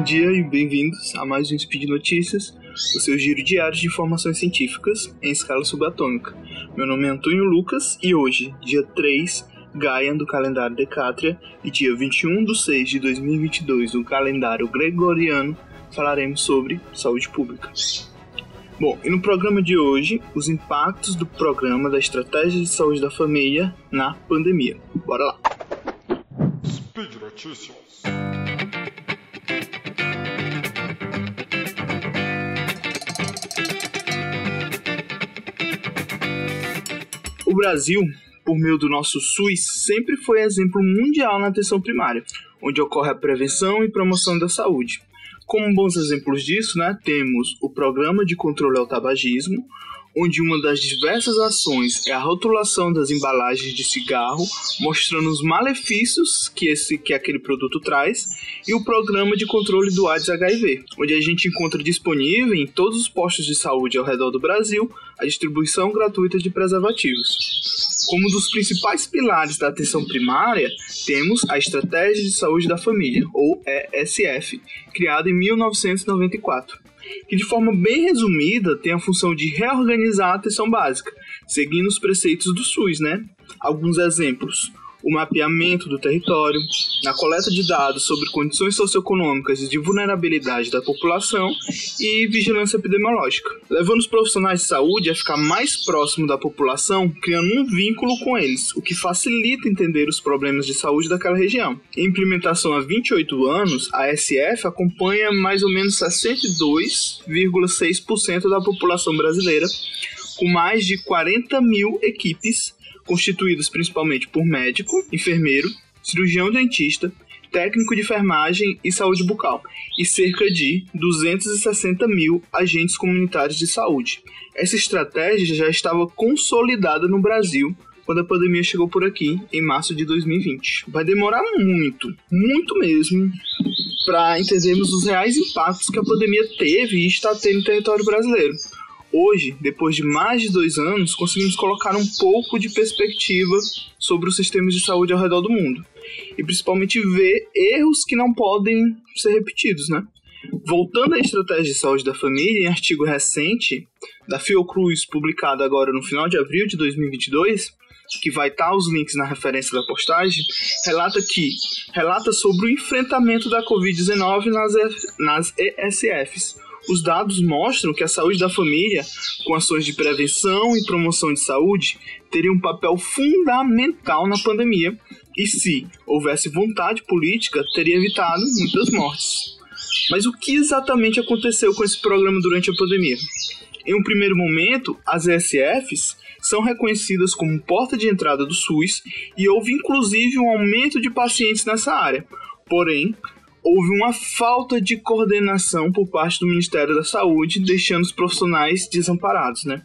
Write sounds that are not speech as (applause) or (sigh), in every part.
bom dia e bem-vindos a mais um Speed Notícias, o seu giro diário de informações científicas em escala subatômica. Meu nome é Antônio Lucas e hoje, dia 3 Gaia do calendário Decátria e dia 21 de 6 de 2022 do calendário Gregoriano, falaremos sobre saúde pública. Bom, e no programa de hoje, os impactos do programa da Estratégia de Saúde da Família na pandemia. Bora lá! Speed Notícias. O Brasil, por meio do nosso SUS, sempre foi exemplo mundial na atenção primária, onde ocorre a prevenção e promoção da saúde. Como bons exemplos disso, né, temos o Programa de Controle ao Tabagismo, onde uma das diversas ações é a rotulação das embalagens de cigarro, mostrando os malefícios que, esse, que aquele produto traz, e o programa de controle do AIDS HIV, onde a gente encontra disponível em todos os postos de saúde ao redor do Brasil a distribuição gratuita de preservativos. Como um dos principais pilares da atenção primária, temos a Estratégia de Saúde da Família, ou ESF, criada em 1994, que de forma bem resumida tem a função de reorganizar a atenção básica, seguindo os preceitos do SUS, né? Alguns exemplos: o mapeamento do território, na coleta de dados sobre condições socioeconômicas e de vulnerabilidade da população e vigilância epidemiológica, levando os profissionais de saúde a ficar mais próximo da população, criando um vínculo com eles, o que facilita entender os problemas de saúde daquela região. Em implementação há 28 anos, a SF acompanha mais ou menos 62,6% da população brasileira, com mais de 40 mil equipes constituídas principalmente por médico, enfermeiro, cirurgião dentista, técnico de enfermagem e saúde bucal, e cerca de 260 mil agentes comunitários de saúde. Essa estratégia já estava consolidada no Brasil quando a pandemia chegou por aqui em março de 2020. Vai demorar muito, muito mesmo, para entendermos os reais impactos que a pandemia teve e está tendo no território brasileiro. Hoje, depois de mais de dois anos, conseguimos colocar um pouco de perspectiva sobre os sistemas de saúde ao redor do mundo e principalmente ver erros que não podem ser repetidos, né? Voltando à estratégia de saúde da família, em artigo recente da Fiocruz, publicado agora no final de abril de 2022, que vai estar os links na referência da postagem, relata que relata sobre o enfrentamento da Covid-19 nas, nas ESFs, os dados mostram que a saúde da família, com ações de prevenção e promoção de saúde, teria um papel fundamental na pandemia e, se houvesse vontade política, teria evitado muitas mortes. Mas o que exatamente aconteceu com esse programa durante a pandemia? Em um primeiro momento, as ESFs são reconhecidas como porta de entrada do SUS e houve inclusive um aumento de pacientes nessa área. Porém, houve uma falta de coordenação por parte do Ministério da Saúde, deixando os profissionais desamparados, né?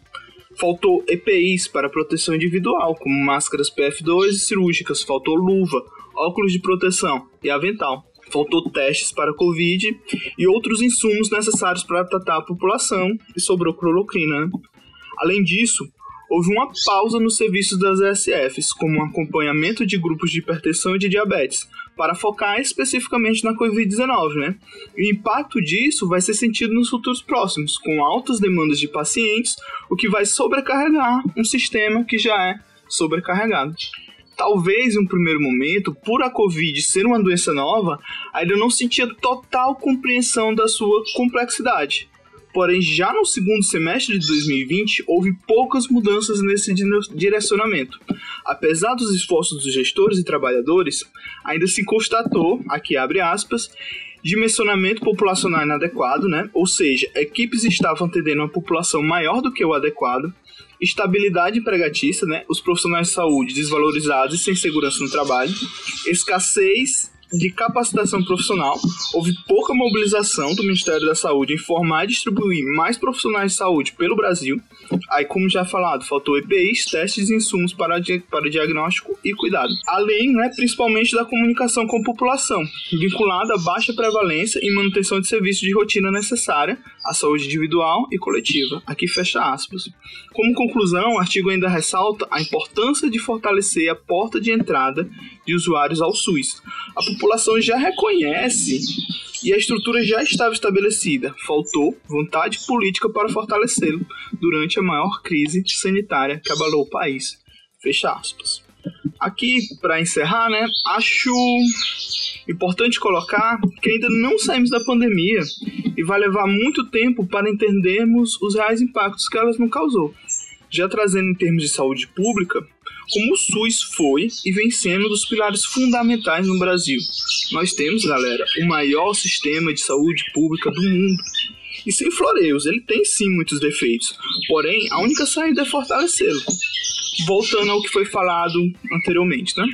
Faltou EPIs para proteção individual, como máscaras PF2 e cirúrgicas, faltou luva, óculos de proteção e avental. Faltou testes para Covid e outros insumos necessários para tratar a população e sobrou cloroquina. Né? Além disso, houve uma pausa nos serviços das ESFs, como acompanhamento de grupos de hipertensão e de diabetes, para focar especificamente na Covid-19, né? o impacto disso vai ser sentido nos futuros próximos, com altas demandas de pacientes, o que vai sobrecarregar um sistema que já é sobrecarregado. Talvez em um primeiro momento, por a Covid ser uma doença nova, ainda não sentia total compreensão da sua complexidade Porém, já no segundo semestre de 2020, houve poucas mudanças nesse direcionamento. Apesar dos esforços dos gestores e trabalhadores, ainda se constatou, aqui abre aspas, dimensionamento populacional inadequado, né? ou seja, equipes estavam atendendo uma população maior do que o adequado, estabilidade empregatista, né? os profissionais de saúde desvalorizados e sem segurança no trabalho, escassez de capacitação profissional, houve pouca mobilização do Ministério da Saúde em formar e distribuir mais profissionais de saúde pelo Brasil. Aí, como já falado, faltou EPIs, testes e insumos para, para diagnóstico e cuidado. Além, né, principalmente da comunicação com a população, vinculada à baixa prevalência e manutenção de serviços de rotina necessária à saúde individual e coletiva. Aqui fecha aspas. Como conclusão, o artigo ainda ressalta a importância de fortalecer a porta de entrada de usuários ao SUS. A população já reconhece e a estrutura já estava estabelecida. Faltou vontade política para fortalecê-lo durante a maior crise sanitária que abalou o país. Fecha aspas. Aqui, para encerrar, né, acho importante colocar que ainda não saímos da pandemia e vai levar muito tempo para entendermos os reais impactos que ela não causou. Já trazendo em termos de saúde pública, como o SUS foi e vem sendo um dos pilares fundamentais no Brasil. Nós temos, galera, o maior sistema de saúde pública do mundo. E sem floreios, ele tem sim muitos defeitos. Porém, a única saída é fortalecê-lo. Voltando ao que foi falado anteriormente, né?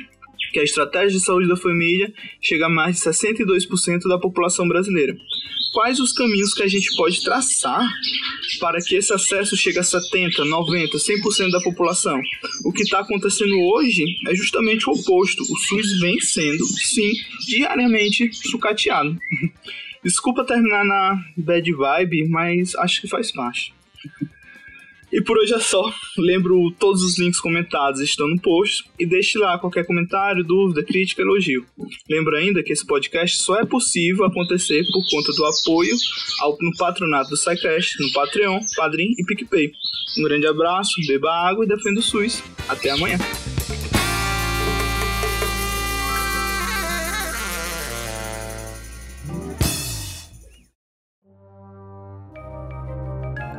Que a estratégia de saúde da família chega a mais de 62% da população brasileira quais os caminhos que a gente pode traçar para que esse acesso chegue a 70, 90, 100% da população. O que está acontecendo hoje é justamente o oposto. O SUS vem sendo, sim, diariamente sucateado. (laughs) Desculpa terminar na bad vibe, mas acho que faz parte. E por hoje é só. Lembro todos os links comentados estão no post e deixe lá qualquer comentário, dúvida, crítica, elogio. Lembro ainda que esse podcast só é possível acontecer por conta do apoio ao, no patronato do SciCast, no Patreon, Padrim e PicPay. Um grande abraço, beba água e defenda o SUS. Até amanhã.